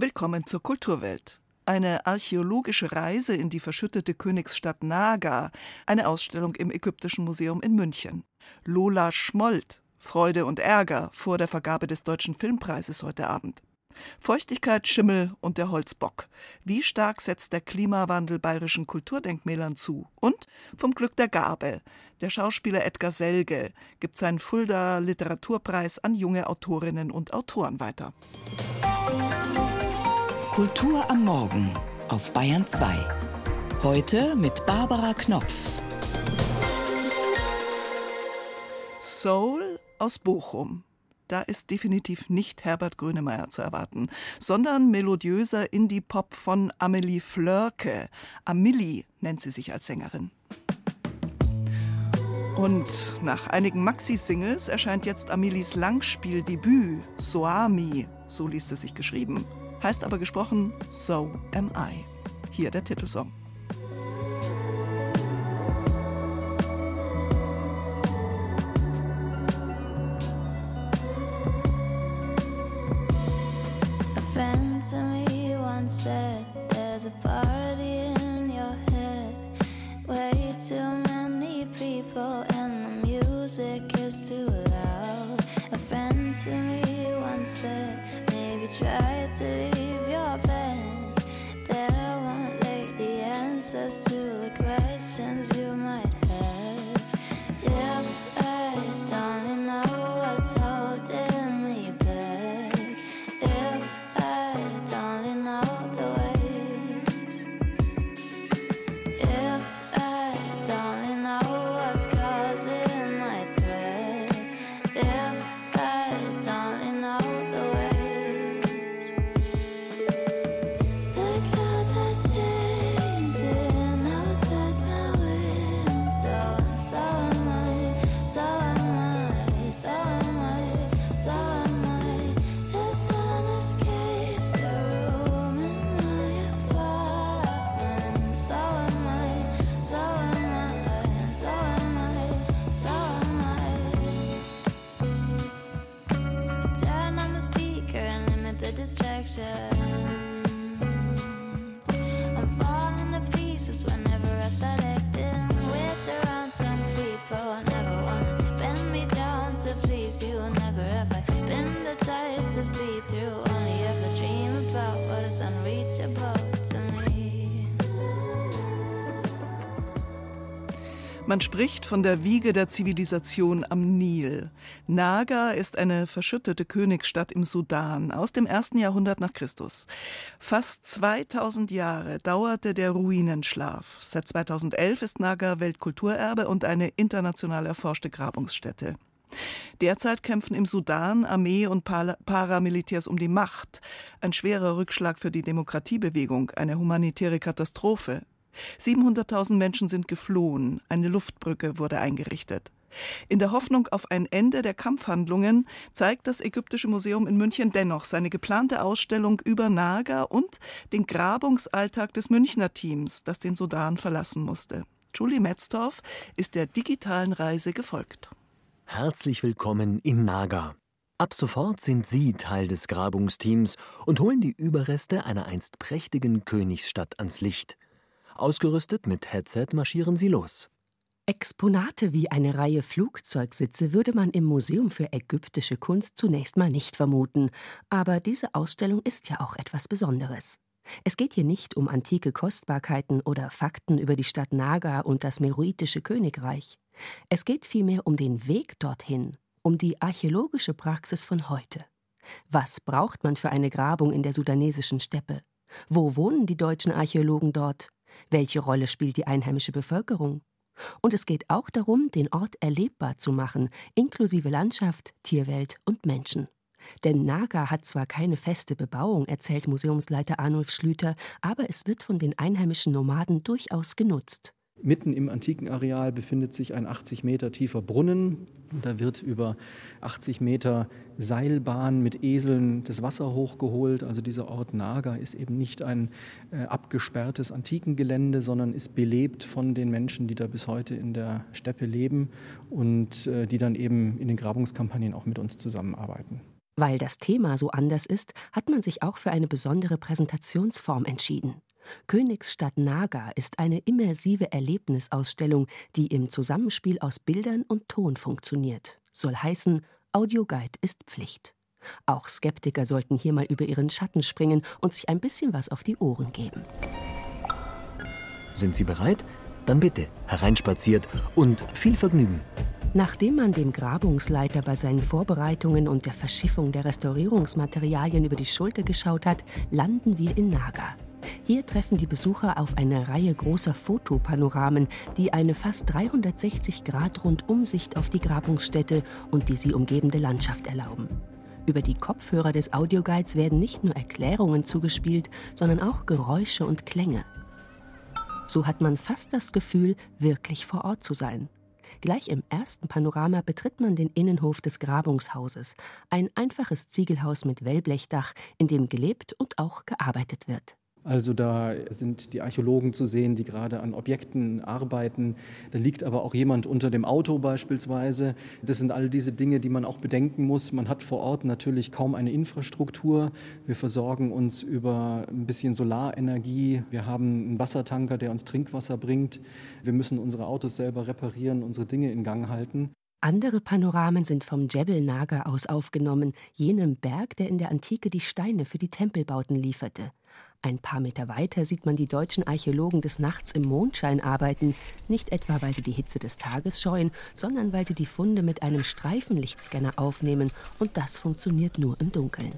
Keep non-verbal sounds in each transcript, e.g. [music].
Willkommen zur Kulturwelt. Eine archäologische Reise in die verschüttete Königsstadt Naga, eine Ausstellung im Ägyptischen Museum in München. Lola Schmold, Freude und Ärger vor der Vergabe des Deutschen Filmpreises heute Abend. Feuchtigkeit, Schimmel und der Holzbock. Wie stark setzt der Klimawandel bayerischen Kulturdenkmälern zu? Und vom Glück der Gabe. Der Schauspieler Edgar Selge gibt seinen Fulda Literaturpreis an junge Autorinnen und Autoren weiter. Kultur am Morgen auf Bayern 2. Heute mit Barbara Knopf. Soul aus Bochum. Da ist definitiv nicht Herbert Grönemeyer zu erwarten, sondern melodiöser Indie-Pop von Amelie Flörke. Amelie nennt sie sich als Sängerin. Und nach einigen Maxi-Singles erscheint jetzt Amelies Langspieldebüt, Soami, so liest es sich geschrieben heißt aber gesprochen So Am I. Hier der Titelsong. Man spricht von der Wiege der Zivilisation am Nil. Naga ist eine verschüttete Königsstadt im Sudan aus dem ersten Jahrhundert nach Christus. Fast 2000 Jahre dauerte der Ruinenschlaf. Seit 2011 ist Naga Weltkulturerbe und eine international erforschte Grabungsstätte. Derzeit kämpfen im Sudan Armee und Paramilitärs um die Macht. Ein schwerer Rückschlag für die Demokratiebewegung, eine humanitäre Katastrophe. 700.000 Menschen sind geflohen, eine Luftbrücke wurde eingerichtet. In der Hoffnung auf ein Ende der Kampfhandlungen zeigt das Ägyptische Museum in München dennoch seine geplante Ausstellung über Naga und den Grabungsalltag des Münchner Teams, das den Sudan verlassen musste. Julie Metzdorf ist der digitalen Reise gefolgt. Herzlich willkommen in Naga. Ab sofort sind Sie Teil des Grabungsteams und holen die Überreste einer einst prächtigen Königsstadt ans Licht. Ausgerüstet mit Headset marschieren sie los. Exponate wie eine Reihe Flugzeugsitze würde man im Museum für ägyptische Kunst zunächst mal nicht vermuten, aber diese Ausstellung ist ja auch etwas Besonderes. Es geht hier nicht um antike Kostbarkeiten oder Fakten über die Stadt Naga und das meroitische Königreich. Es geht vielmehr um den Weg dorthin, um die archäologische Praxis von heute. Was braucht man für eine Grabung in der sudanesischen Steppe? Wo wohnen die deutschen Archäologen dort? Welche Rolle spielt die einheimische Bevölkerung? Und es geht auch darum, den Ort erlebbar zu machen, inklusive Landschaft, Tierwelt und Menschen. Denn Naga hat zwar keine feste Bebauung, erzählt Museumsleiter Arnulf Schlüter, aber es wird von den einheimischen Nomaden durchaus genutzt. Mitten im antiken Areal befindet sich ein 80 Meter tiefer Brunnen. Da wird über 80 Meter Seilbahn mit Eseln das Wasser hochgeholt. Also dieser Ort Naga ist eben nicht ein äh, abgesperrtes Antikengelände, sondern ist belebt von den Menschen, die da bis heute in der Steppe leben und äh, die dann eben in den Grabungskampagnen auch mit uns zusammenarbeiten. Weil das Thema so anders ist, hat man sich auch für eine besondere Präsentationsform entschieden. Königsstadt Naga ist eine immersive Erlebnisausstellung, die im Zusammenspiel aus Bildern und Ton funktioniert. Soll heißen, Audioguide ist Pflicht. Auch Skeptiker sollten hier mal über ihren Schatten springen und sich ein bisschen was auf die Ohren geben. Sind Sie bereit? Dann bitte hereinspaziert und viel Vergnügen. Nachdem man dem Grabungsleiter bei seinen Vorbereitungen und der Verschiffung der Restaurierungsmaterialien über die Schulter geschaut hat, landen wir in Naga. Hier treffen die Besucher auf eine Reihe großer Fotopanoramen, die eine fast 360-Grad-Rundumsicht auf die Grabungsstätte und die sie umgebende Landschaft erlauben. Über die Kopfhörer des Audioguides werden nicht nur Erklärungen zugespielt, sondern auch Geräusche und Klänge. So hat man fast das Gefühl, wirklich vor Ort zu sein. Gleich im ersten Panorama betritt man den Innenhof des Grabungshauses, ein einfaches Ziegelhaus mit Wellblechdach, in dem gelebt und auch gearbeitet wird. Also da sind die Archäologen zu sehen, die gerade an Objekten arbeiten. Da liegt aber auch jemand unter dem Auto beispielsweise. Das sind all diese Dinge, die man auch bedenken muss. Man hat vor Ort natürlich kaum eine Infrastruktur. Wir versorgen uns über ein bisschen Solarenergie. Wir haben einen Wassertanker, der uns Trinkwasser bringt. Wir müssen unsere Autos selber reparieren, unsere Dinge in Gang halten. Andere Panoramen sind vom Jebel Naga aus aufgenommen, jenem Berg, der in der Antike die Steine für die Tempelbauten lieferte. Ein paar Meter weiter sieht man die deutschen Archäologen des Nachts im Mondschein arbeiten, nicht etwa weil sie die Hitze des Tages scheuen, sondern weil sie die Funde mit einem Streifenlichtscanner aufnehmen und das funktioniert nur im Dunkeln.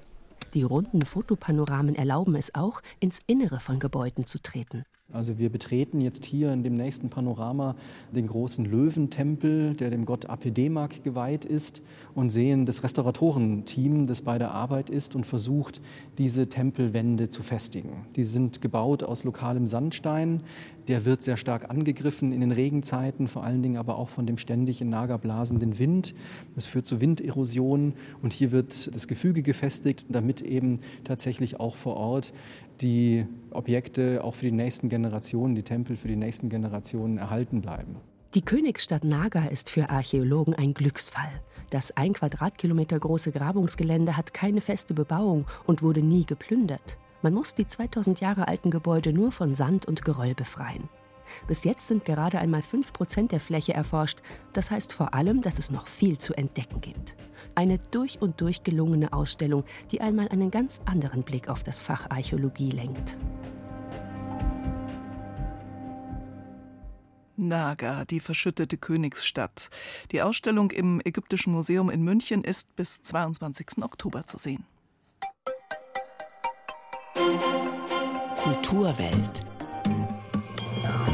Die runden Fotopanoramen erlauben es auch, ins Innere von Gebäuden zu treten. Also wir betreten jetzt hier in dem nächsten Panorama den großen Löwentempel, der dem Gott Apedemak geweiht ist und sehen das Restauratorenteam, das bei der Arbeit ist und versucht, diese Tempelwände zu festigen. Die sind gebaut aus lokalem Sandstein. Der wird sehr stark angegriffen in den Regenzeiten, vor allen Dingen aber auch von dem ständig in Naga blasenden Wind. Das führt zu Winderosion und hier wird das Gefüge gefestigt, damit eben tatsächlich auch vor Ort die Objekte auch für die nächsten Generationen, die Tempel für die nächsten Generationen erhalten bleiben. Die Königsstadt Naga ist für Archäologen ein Glücksfall. Das ein Quadratkilometer große Grabungsgelände hat keine feste Bebauung und wurde nie geplündert. Man muss die 2000 Jahre alten Gebäude nur von Sand und Geröll befreien. Bis jetzt sind gerade einmal 5 Prozent der Fläche erforscht. Das heißt vor allem, dass es noch viel zu entdecken gibt. Eine durch und durch gelungene Ausstellung, die einmal einen ganz anderen Blick auf das Fach Archäologie lenkt. Naga, die verschüttete Königsstadt. Die Ausstellung im Ägyptischen Museum in München ist bis 22. Oktober zu sehen. Kulturwelt.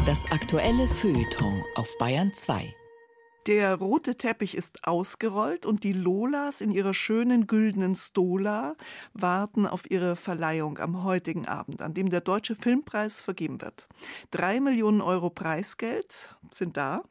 Das aktuelle Feuilleton auf Bayern 2. Der rote Teppich ist ausgerollt und die Lolas in ihrer schönen güldenen Stola warten auf ihre Verleihung am heutigen Abend, an dem der Deutsche Filmpreis vergeben wird. Drei Millionen Euro Preisgeld sind da,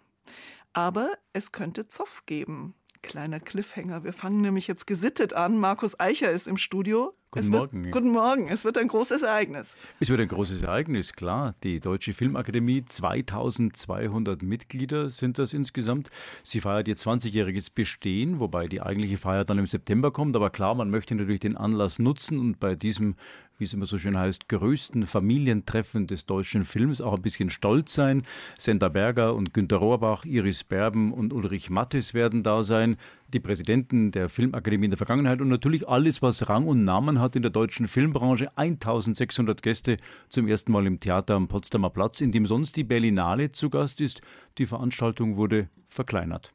aber es könnte Zoff geben. Kleiner Cliffhanger. Wir fangen nämlich jetzt gesittet an. Markus Eicher ist im Studio. Guten wird, Morgen. Guten Morgen. Es wird ein großes Ereignis. Es wird ein großes Ereignis, klar. Die Deutsche Filmakademie, 2200 Mitglieder sind das insgesamt. Sie feiert ihr 20-jähriges Bestehen, wobei die eigentliche Feier dann im September kommt. Aber klar, man möchte natürlich den Anlass nutzen und bei diesem wie es immer so schön heißt, größten Familientreffen des deutschen Films auch ein bisschen stolz sein. Senda Berger und Günter Rohrbach, Iris Berben und Ulrich Mattes werden da sein die Präsidenten der Filmakademie in der Vergangenheit und natürlich alles, was Rang und Namen hat in der deutschen Filmbranche. 1600 Gäste zum ersten Mal im Theater am Potsdamer Platz, in dem sonst die Berlinale zu Gast ist. Die Veranstaltung wurde verkleinert.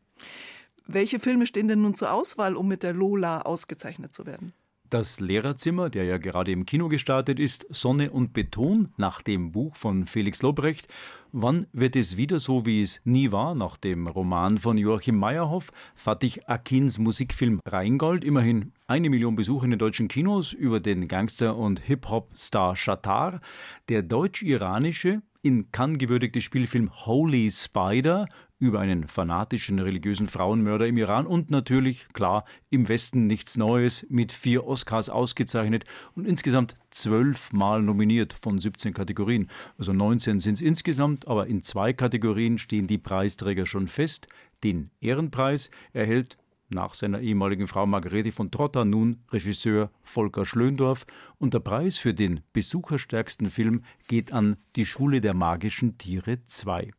Welche Filme stehen denn nun zur Auswahl, um mit der Lola ausgezeichnet zu werden? Das Lehrerzimmer, der ja gerade im Kino gestartet ist, Sonne und Beton nach dem Buch von Felix Lobrecht. Wann wird es wieder so, wie es nie war, nach dem Roman von Joachim Meyerhoff? Fatih Akins Musikfilm Rheingold, immerhin eine Million Besucher in den deutschen Kinos über den Gangster- und Hip-Hop-Star Shatar. Der deutsch-iranische in Cannes gewürdigte Spielfilm Holy Spider über einen fanatischen religiösen Frauenmörder im Iran und natürlich, klar, im Westen nichts Neues, mit vier Oscars ausgezeichnet und insgesamt zwölfmal nominiert von 17 Kategorien. Also 19 sind es insgesamt, aber in zwei Kategorien stehen die Preisträger schon fest. Den Ehrenpreis erhält nach seiner ehemaligen Frau Margarete von Trotta nun Regisseur Volker Schlöndorff und der Preis für den besucherstärksten Film geht an Die Schule der magischen Tiere 2.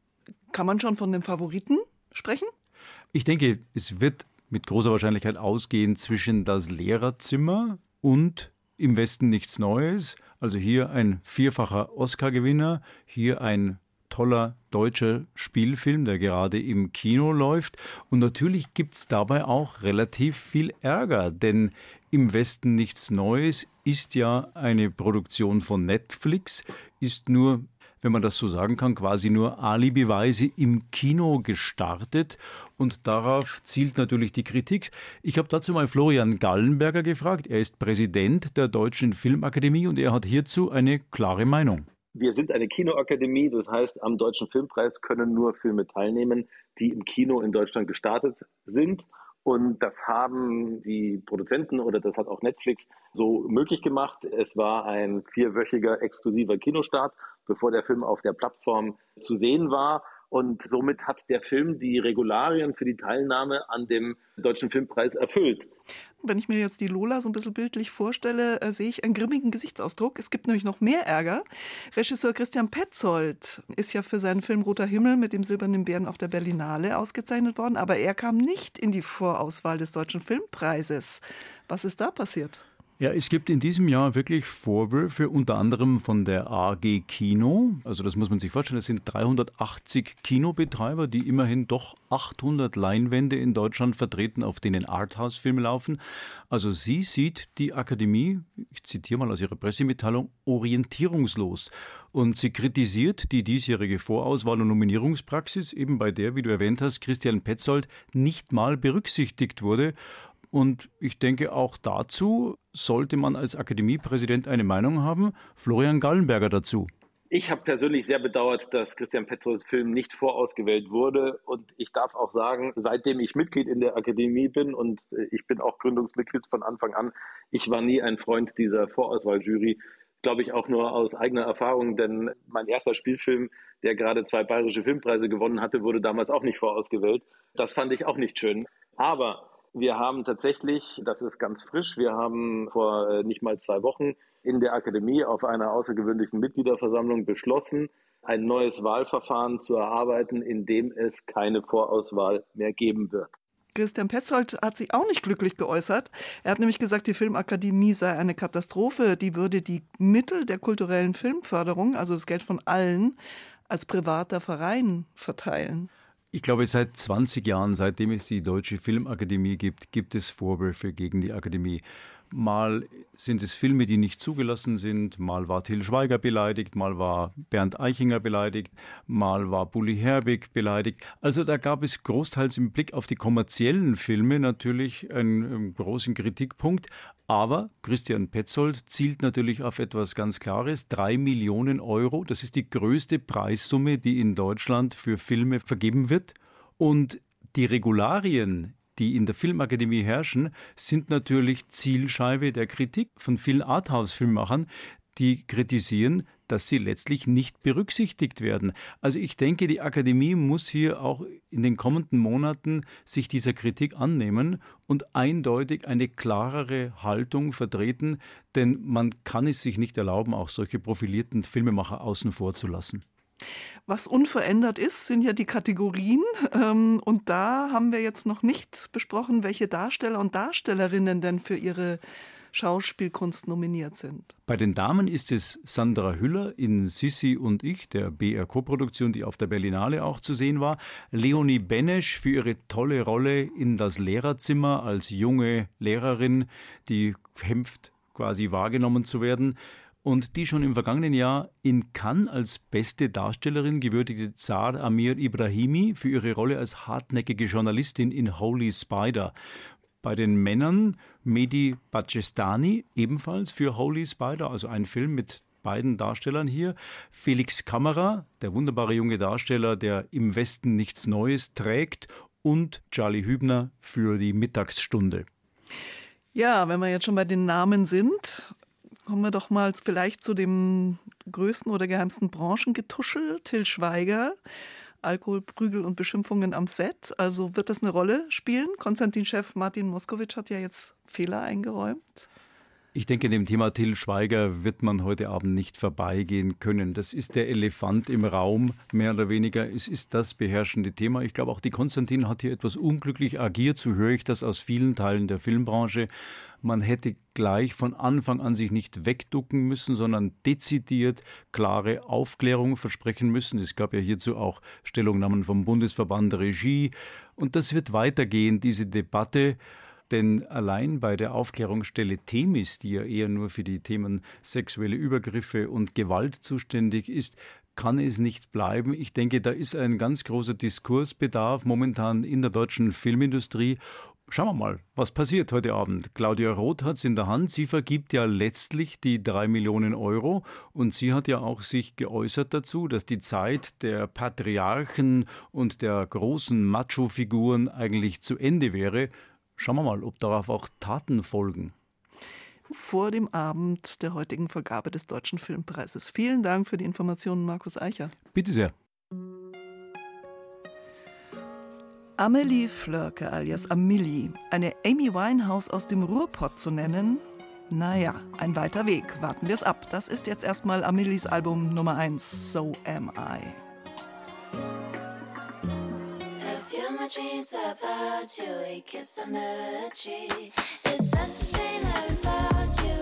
Kann man schon von dem Favoriten sprechen? Ich denke, es wird mit großer Wahrscheinlichkeit ausgehen zwischen das Lehrerzimmer und im Westen nichts Neues. Also hier ein vierfacher Oscar-Gewinner, hier ein toller deutscher Spielfilm, der gerade im Kino läuft. Und natürlich gibt es dabei auch relativ viel Ärger, denn im Westen nichts Neues ist ja eine Produktion von Netflix, ist nur wenn man das so sagen kann, quasi nur alibiweise im Kino gestartet. Und darauf zielt natürlich die Kritik. Ich habe dazu mal Florian Gallenberger gefragt. Er ist Präsident der Deutschen Filmakademie und er hat hierzu eine klare Meinung. Wir sind eine Kinoakademie, das heißt, am Deutschen Filmpreis können nur Filme teilnehmen, die im Kino in Deutschland gestartet sind. Und das haben die Produzenten oder das hat auch Netflix so möglich gemacht. Es war ein vierwöchiger exklusiver Kinostart, bevor der Film auf der Plattform zu sehen war. Und somit hat der Film die Regularien für die Teilnahme an dem Deutschen Filmpreis erfüllt. Wenn ich mir jetzt die Lola so ein bisschen bildlich vorstelle, äh, sehe ich einen grimmigen Gesichtsausdruck. Es gibt nämlich noch mehr Ärger. Regisseur Christian Petzold ist ja für seinen Film Roter Himmel mit dem Silbernen Bären auf der Berlinale ausgezeichnet worden, aber er kam nicht in die Vorauswahl des Deutschen Filmpreises. Was ist da passiert? Ja, es gibt in diesem Jahr wirklich Vorwürfe, unter anderem von der AG Kino. Also das muss man sich vorstellen, es sind 380 Kinobetreiber, die immerhin doch 800 Leinwände in Deutschland vertreten, auf denen Arthouse-Filme laufen. Also sie sieht die Akademie, ich zitiere mal aus ihrer Pressemitteilung, orientierungslos. Und sie kritisiert die diesjährige Vorauswahl und Nominierungspraxis, eben bei der, wie du erwähnt hast, Christian Petzold nicht mal berücksichtigt wurde. Und ich denke, auch dazu sollte man als Akademiepräsident eine Meinung haben. Florian Gallenberger dazu. Ich habe persönlich sehr bedauert, dass Christian Petrolls Film nicht vorausgewählt wurde. Und ich darf auch sagen, seitdem ich Mitglied in der Akademie bin und äh, ich bin auch Gründungsmitglied von Anfang an, ich war nie ein Freund dieser Vorauswahljury. Glaube ich auch nur aus eigener Erfahrung, denn mein erster Spielfilm, der gerade zwei bayerische Filmpreise gewonnen hatte, wurde damals auch nicht vorausgewählt. Das fand ich auch nicht schön. Aber wir haben tatsächlich, das ist ganz frisch, wir haben vor äh, nicht mal zwei Wochen in der Akademie auf einer außergewöhnlichen Mitgliederversammlung beschlossen, ein neues Wahlverfahren zu erarbeiten, in dem es keine Vorauswahl mehr geben wird. Christian Petzold hat sich auch nicht glücklich geäußert. Er hat nämlich gesagt, die Filmakademie sei eine Katastrophe. Die würde die Mittel der kulturellen Filmförderung, also das Geld von allen, als privater Verein verteilen. Ich glaube, seit 20 Jahren, seitdem es die Deutsche Filmakademie gibt, gibt es Vorwürfe gegen die Akademie. Mal sind es Filme, die nicht zugelassen sind, mal war Till Schweiger beleidigt, mal war Bernd Eichinger beleidigt, mal war Bully Herbig beleidigt. Also da gab es großteils im Blick auf die kommerziellen Filme natürlich einen, einen großen Kritikpunkt. Aber Christian Petzold zielt natürlich auf etwas ganz Klares. Drei Millionen Euro, das ist die größte Preissumme, die in Deutschland für Filme vergeben wird. Und die Regularien, die in der Filmakademie herrschen, sind natürlich Zielscheibe der Kritik von vielen Arthouse-Filmemachern, die kritisieren, dass sie letztlich nicht berücksichtigt werden. Also ich denke, die Akademie muss hier auch in den kommenden Monaten sich dieser Kritik annehmen und eindeutig eine klarere Haltung vertreten, denn man kann es sich nicht erlauben, auch solche profilierten Filmemacher außen vor zu lassen. Was unverändert ist, sind ja die Kategorien. Ähm, und da haben wir jetzt noch nicht besprochen, welche Darsteller und Darstellerinnen denn für ihre Schauspielkunst nominiert sind. Bei den Damen ist es Sandra Hüller in Sissi und ich, der BR-Koproduktion, die auf der Berlinale auch zu sehen war. Leonie Benesch für ihre tolle Rolle in das Lehrerzimmer als junge Lehrerin, die kämpft quasi wahrgenommen zu werden und die schon im vergangenen Jahr in Cannes als beste Darstellerin gewürdigte Zar Amir Ibrahimi für ihre Rolle als hartnäckige Journalistin in Holy Spider. Bei den Männern Mehdi Bacestani ebenfalls für Holy Spider, also ein Film mit beiden Darstellern hier. Felix Kammerer, der wunderbare junge Darsteller, der im Westen nichts Neues trägt. Und Charlie Hübner für die Mittagsstunde. Ja, wenn wir jetzt schon bei den Namen sind, Kommen wir doch mal vielleicht zu dem größten oder geheimsten Branchengetuschel, Till Schweiger. Alkohol, Prügel und Beschimpfungen am Set. Also wird das eine Rolle spielen? Konstantin-Chef Martin Moskowitsch hat ja jetzt Fehler eingeräumt. Ich denke, dem Thema Till Schweiger wird man heute Abend nicht vorbeigehen können. Das ist der Elefant im Raum, mehr oder weniger. Es ist das beherrschende Thema. Ich glaube, auch die Konstantin hat hier etwas unglücklich agiert. So höre ich das aus vielen Teilen der Filmbranche. Man hätte gleich von Anfang an sich nicht wegducken müssen, sondern dezidiert klare Aufklärung versprechen müssen. Es gab ja hierzu auch Stellungnahmen vom Bundesverband Regie. Und das wird weitergehen, diese Debatte. Denn allein bei der Aufklärungsstelle Themis, die ja eher nur für die Themen sexuelle Übergriffe und Gewalt zuständig ist, kann es nicht bleiben. Ich denke, da ist ein ganz großer Diskursbedarf momentan in der deutschen Filmindustrie. Schauen wir mal, was passiert heute Abend. Claudia Roth hat es in der Hand. Sie vergibt ja letztlich die drei Millionen Euro und sie hat ja auch sich geäußert dazu, dass die Zeit der Patriarchen und der großen Macho-Figuren eigentlich zu Ende wäre. Schauen wir mal, ob darauf auch Taten folgen. Vor dem Abend der heutigen Vergabe des Deutschen Filmpreises. Vielen Dank für die Informationen, Markus Eicher. Bitte sehr. Amelie Flörke alias Amelie, eine Amy Winehouse aus dem Ruhrpott zu nennen, naja, ein weiter Weg. Warten wir es ab. Das ist jetzt erstmal Amelies Album Nummer 1, So Am I. dreams about you, a kiss under a tree. It's such a shame we found you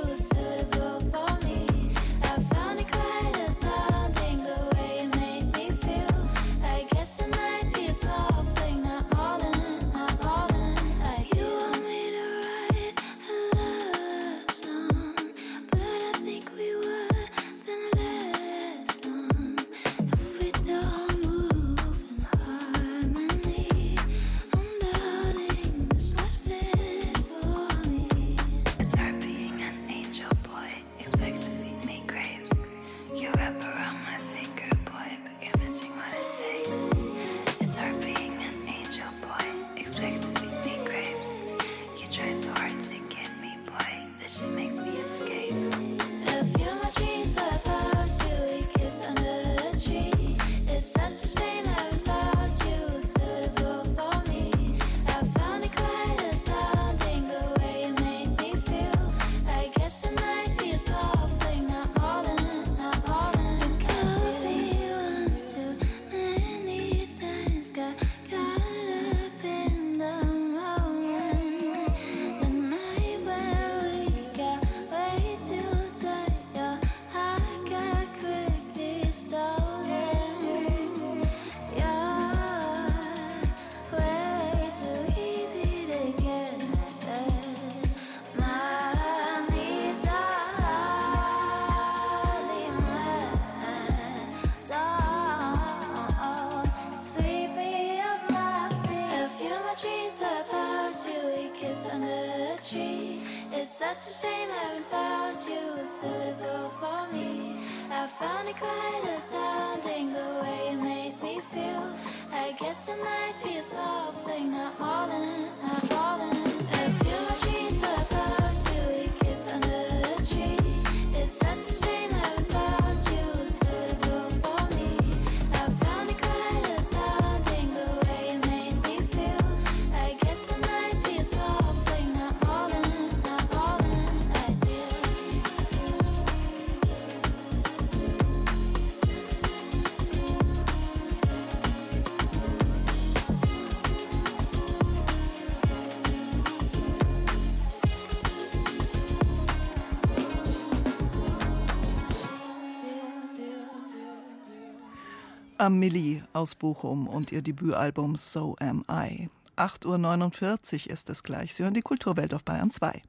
Amelie aus Bochum und ihr Debütalbum So Am I. 8.49 Uhr ist es gleich. Sie hören die Kulturwelt auf Bayern 2.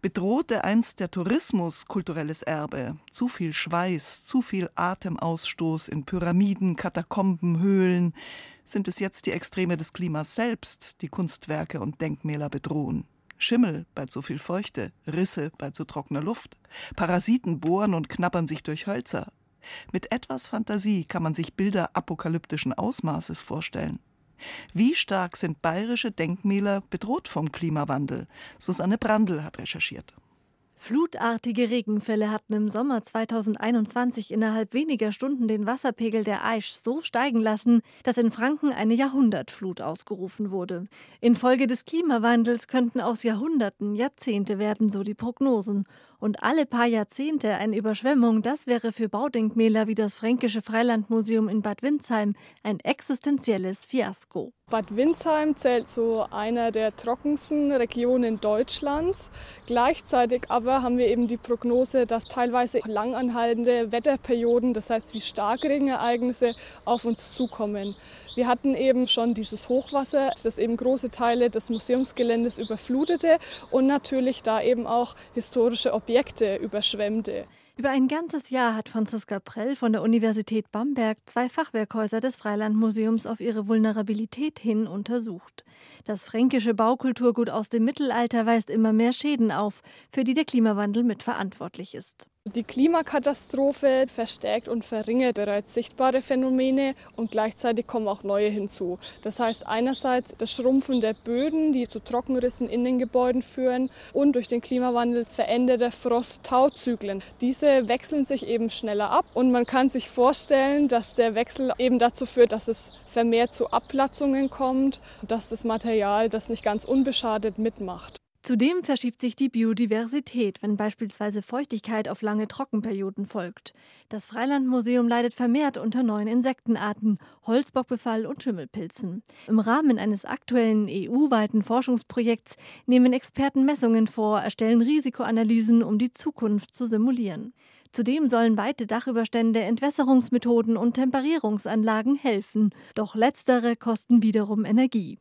Bedrohte einst der Tourismus kulturelles Erbe? Zu viel Schweiß, zu viel Atemausstoß in Pyramiden, Katakomben, Höhlen? Sind es jetzt die Extreme des Klimas selbst, die Kunstwerke und Denkmäler bedrohen? Schimmel bei zu viel Feuchte, Risse bei zu trockener Luft. Parasiten bohren und knabbern sich durch Hölzer. Mit etwas Fantasie kann man sich Bilder apokalyptischen Ausmaßes vorstellen. Wie stark sind bayerische Denkmäler bedroht vom Klimawandel? Susanne Brandl hat recherchiert. Flutartige Regenfälle hatten im Sommer 2021 innerhalb weniger Stunden den Wasserpegel der Aisch so steigen lassen, dass in Franken eine Jahrhundertflut ausgerufen wurde. Infolge des Klimawandels könnten aus Jahrhunderten Jahrzehnte werden, so die Prognosen. Und alle paar Jahrzehnte eine Überschwemmung, das wäre für Baudenkmäler wie das Fränkische Freilandmuseum in Bad Windsheim ein existenzielles Fiasko. Bad Windsheim zählt zu einer der trockensten Regionen Deutschlands. Gleichzeitig aber haben wir eben die Prognose, dass teilweise langanhaltende Wetterperioden, das heißt wie Starkregenereignisse, auf uns zukommen. Wir hatten eben schon dieses Hochwasser, das eben große Teile des Museumsgeländes überflutete und natürlich da eben auch historische Objekte überschwemmte. Über ein ganzes Jahr hat Franziska Prell von der Universität Bamberg zwei Fachwerkhäuser des Freilandmuseums auf ihre Vulnerabilität hin untersucht. Das fränkische Baukulturgut aus dem Mittelalter weist immer mehr Schäden auf, für die der Klimawandel mitverantwortlich ist. Die Klimakatastrophe verstärkt und verringert bereits sichtbare Phänomene und gleichzeitig kommen auch neue hinzu. Das heißt einerseits das Schrumpfen der Böden, die zu Trockenrissen in den Gebäuden führen und durch den Klimawandel veränderte Frost-Tau-Zyklen. Diese wechseln sich eben schneller ab und man kann sich vorstellen, dass der Wechsel eben dazu führt, dass es vermehrt zu Abplatzungen kommt, dass das Material das nicht ganz unbeschadet mitmacht. Zudem verschiebt sich die Biodiversität, wenn beispielsweise Feuchtigkeit auf lange Trockenperioden folgt. Das Freilandmuseum leidet vermehrt unter neuen Insektenarten, Holzbockbefall und Schimmelpilzen. Im Rahmen eines aktuellen EU-weiten Forschungsprojekts nehmen Experten Messungen vor, erstellen Risikoanalysen, um die Zukunft zu simulieren. Zudem sollen weite Dachüberstände, Entwässerungsmethoden und Temperierungsanlagen helfen, doch letztere kosten wiederum Energie.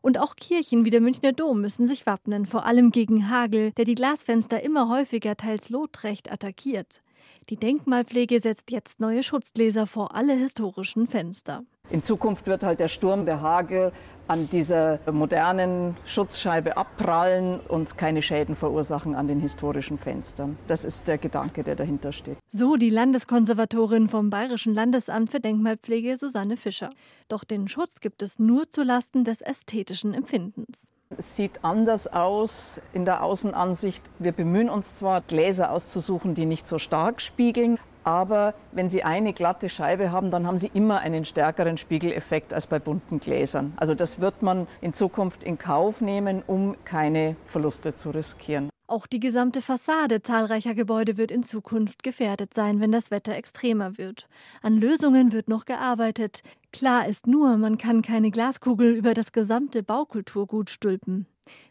Und auch Kirchen wie der Münchner Dom müssen sich wappnen, vor allem gegen Hagel, der die Glasfenster immer häufiger teils lotrecht attackiert. Die Denkmalpflege setzt jetzt neue Schutzgläser vor alle historischen Fenster. In Zukunft wird halt der Sturm, der Hagel an dieser modernen Schutzscheibe abprallen und keine Schäden verursachen an den historischen Fenstern. Das ist der Gedanke, der dahinter steht. So die Landeskonservatorin vom Bayerischen Landesamt für Denkmalpflege Susanne Fischer. Doch den Schutz gibt es nur zulasten des ästhetischen Empfindens. Es sieht anders aus in der Außenansicht. Wir bemühen uns zwar, Gläser auszusuchen, die nicht so stark spiegeln, aber wenn Sie eine glatte Scheibe haben, dann haben Sie immer einen stärkeren Spiegeleffekt als bei bunten Gläsern. Also das wird man in Zukunft in Kauf nehmen, um keine Verluste zu riskieren. Auch die gesamte Fassade zahlreicher Gebäude wird in Zukunft gefährdet sein, wenn das Wetter extremer wird. An Lösungen wird noch gearbeitet. Klar ist nur, man kann keine Glaskugel über das gesamte Baukulturgut stülpen.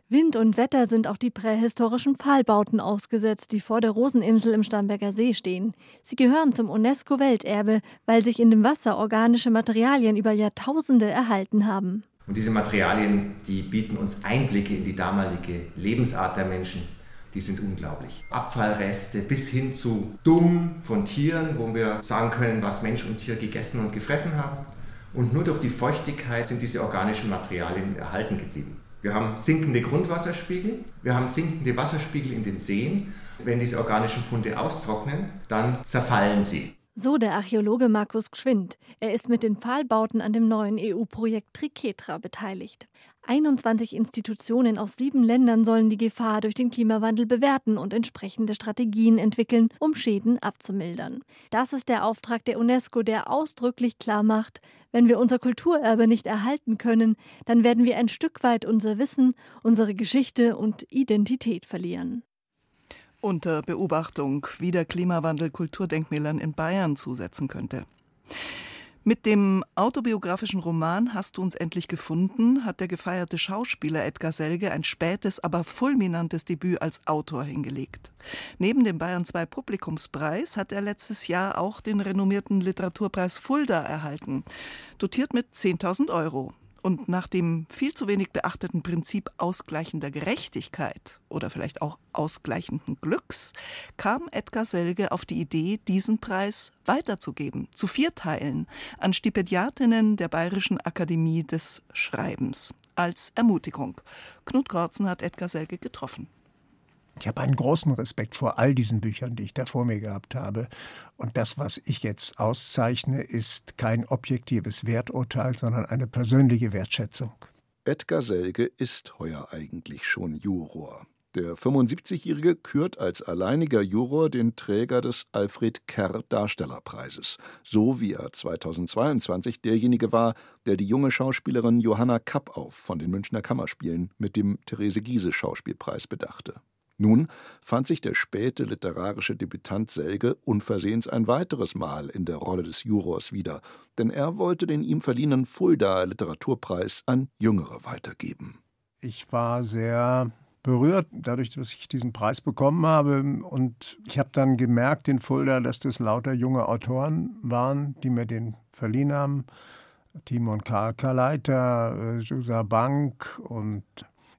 Wind und Wetter sind auch die prähistorischen Pfahlbauten ausgesetzt, die vor der Roseninsel im Starnberger See stehen. Sie gehören zum UNESCO-Welterbe, weil sich in dem Wasser organische Materialien über Jahrtausende erhalten haben. Und diese Materialien, die bieten uns Einblicke in die damalige Lebensart der Menschen. Die sind unglaublich. Abfallreste bis hin zu Dumm von Tieren, wo wir sagen können, was Mensch und Tier gegessen und gefressen haben. Und nur durch die Feuchtigkeit sind diese organischen Materialien erhalten geblieben. Wir haben sinkende Grundwasserspiegel, wir haben sinkende Wasserspiegel in den Seen. Wenn diese organischen Funde austrocknen, dann zerfallen sie. So der Archäologe Markus Gschwind. Er ist mit den Pfahlbauten an dem neuen EU-Projekt Triketra beteiligt. 21 Institutionen aus sieben Ländern sollen die Gefahr durch den Klimawandel bewerten und entsprechende Strategien entwickeln, um Schäden abzumildern. Das ist der Auftrag der UNESCO, der ausdrücklich klar macht, wenn wir unser Kulturerbe nicht erhalten können, dann werden wir ein Stück weit unser Wissen, unsere Geschichte und Identität verlieren unter Beobachtung, wie der Klimawandel Kulturdenkmälern in Bayern zusetzen könnte. Mit dem autobiografischen Roman Hast du uns endlich gefunden hat der gefeierte Schauspieler Edgar Selge ein spätes, aber fulminantes Debüt als Autor hingelegt. Neben dem Bayern 2 Publikumspreis hat er letztes Jahr auch den renommierten Literaturpreis Fulda erhalten, dotiert mit 10.000 Euro. Und nach dem viel zu wenig beachteten Prinzip ausgleichender Gerechtigkeit oder vielleicht auch ausgleichenden Glücks kam Edgar Selge auf die Idee, diesen Preis weiterzugeben, zu vier Teilen, an Stipendiatinnen der Bayerischen Akademie des Schreibens, als Ermutigung. Knut Korzen hat Edgar Selge getroffen. Ich habe einen großen Respekt vor all diesen Büchern, die ich da vor mir gehabt habe. Und das, was ich jetzt auszeichne, ist kein objektives Werturteil, sondern eine persönliche Wertschätzung. Edgar Selge ist heuer eigentlich schon Juror. Der 75-Jährige kürt als alleiniger Juror den Träger des Alfred Kerr Darstellerpreises, so wie er 2022 derjenige war, der die junge Schauspielerin Johanna Kappauf von den Münchner Kammerspielen mit dem Therese Giese Schauspielpreis bedachte. Nun fand sich der späte literarische Debütant Selge unversehens ein weiteres Mal in der Rolle des Jurors wieder, denn er wollte den ihm verliehenen Fulda Literaturpreis an Jüngere weitergeben. Ich war sehr berührt, dadurch, dass ich diesen Preis bekommen habe. Und ich habe dann gemerkt in Fulda, dass das lauter junge Autoren waren, die mir den verliehen haben. Timon Karl Kaleiter, Jusa Bank und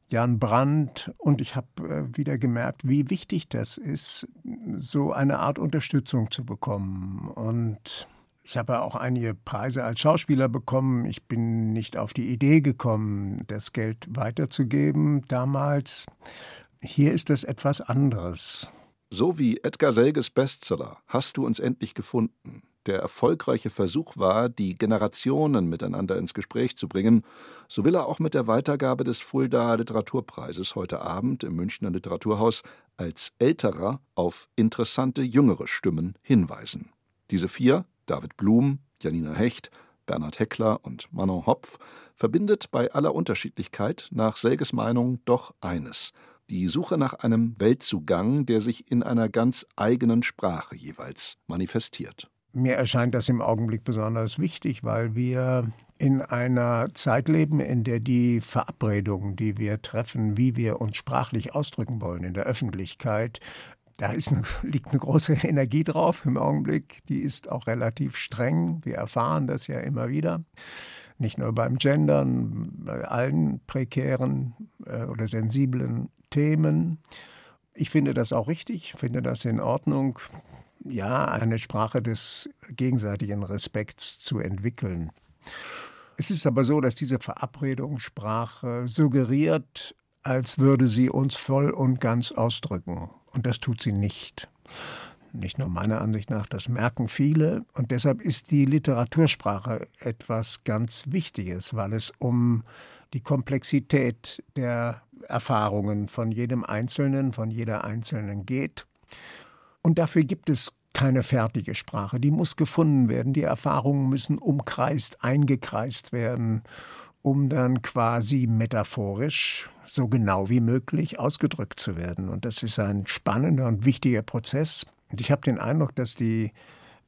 Jan Brandt. Und ich habe äh, wieder gemerkt, wie wichtig das ist, so eine Art Unterstützung zu bekommen. Und ich habe auch einige Preise als Schauspieler bekommen. Ich bin nicht auf die Idee gekommen, das Geld weiterzugeben damals. Hier ist es etwas anderes. So wie Edgar Selges Bestseller Hast du uns endlich gefunden der erfolgreiche Versuch war, die Generationen miteinander ins Gespräch zu bringen, so will er auch mit der Weitergabe des Fulda Literaturpreises heute Abend im Münchner Literaturhaus als älterer auf interessante jüngere Stimmen hinweisen. Diese vier David Blum, Janina Hecht, Bernhard Heckler und Manon Hopf verbindet bei aller Unterschiedlichkeit nach Selges Meinung doch eines die Suche nach einem Weltzugang, der sich in einer ganz eigenen Sprache jeweils manifestiert. Mir erscheint das im Augenblick besonders wichtig, weil wir in einer Zeit leben, in der die Verabredungen, die wir treffen, wie wir uns sprachlich ausdrücken wollen in der Öffentlichkeit, da ist [laughs] liegt eine große Energie drauf im Augenblick. Die ist auch relativ streng. Wir erfahren das ja immer wieder. Nicht nur beim Gendern, bei allen prekären äh, oder sensiblen Themen. Ich finde das auch richtig, finde das in Ordnung, ja, eine Sprache des gegenseitigen Respekts zu entwickeln. Es ist aber so, dass diese Verabredungssprache suggeriert, als würde sie uns voll und ganz ausdrücken. Und das tut sie nicht. Nicht nur meiner Ansicht nach, das merken viele. Und deshalb ist die Literatursprache etwas ganz Wichtiges, weil es um die Komplexität der Erfahrungen von jedem Einzelnen, von jeder Einzelnen geht. Und dafür gibt es keine fertige Sprache. Die muss gefunden werden. Die Erfahrungen müssen umkreist, eingekreist werden um dann quasi metaphorisch so genau wie möglich ausgedrückt zu werden. Und das ist ein spannender und wichtiger Prozess. Und ich habe den Eindruck, dass die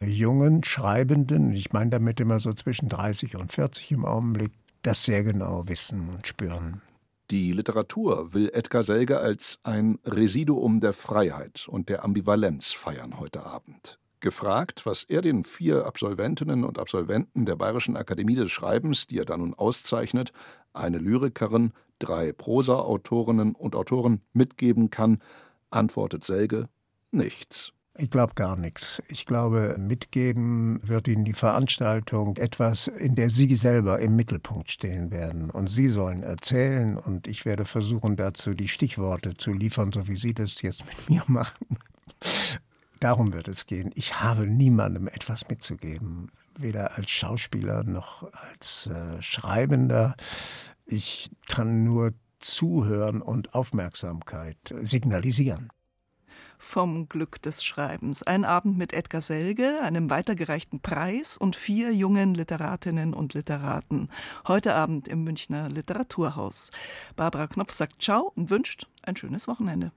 jungen Schreibenden, ich meine damit immer so zwischen 30 und 40 im Augenblick, das sehr genau wissen und spüren. Die Literatur will Edgar Selge als ein Residuum der Freiheit und der Ambivalenz feiern heute Abend. Gefragt, was er den vier Absolventinnen und Absolventen der Bayerischen Akademie des Schreibens, die er da nun auszeichnet, eine Lyrikerin, drei Prosa-Autorinnen und Autoren mitgeben kann, antwortet Selge nichts. Ich glaube gar nichts. Ich glaube, mitgeben wird Ihnen die Veranstaltung etwas, in der Sie selber im Mittelpunkt stehen werden. Und Sie sollen erzählen und ich werde versuchen, dazu die Stichworte zu liefern, so wie Sie das jetzt mit mir [laughs] machen. Darum wird es gehen. Ich habe niemandem etwas mitzugeben, weder als Schauspieler noch als äh, Schreibender. Ich kann nur zuhören und Aufmerksamkeit signalisieren. Vom Glück des Schreibens. Ein Abend mit Edgar Selge, einem weitergereichten Preis und vier jungen Literatinnen und Literaten. Heute Abend im Münchner Literaturhaus. Barbara Knopf sagt Ciao und wünscht ein schönes Wochenende.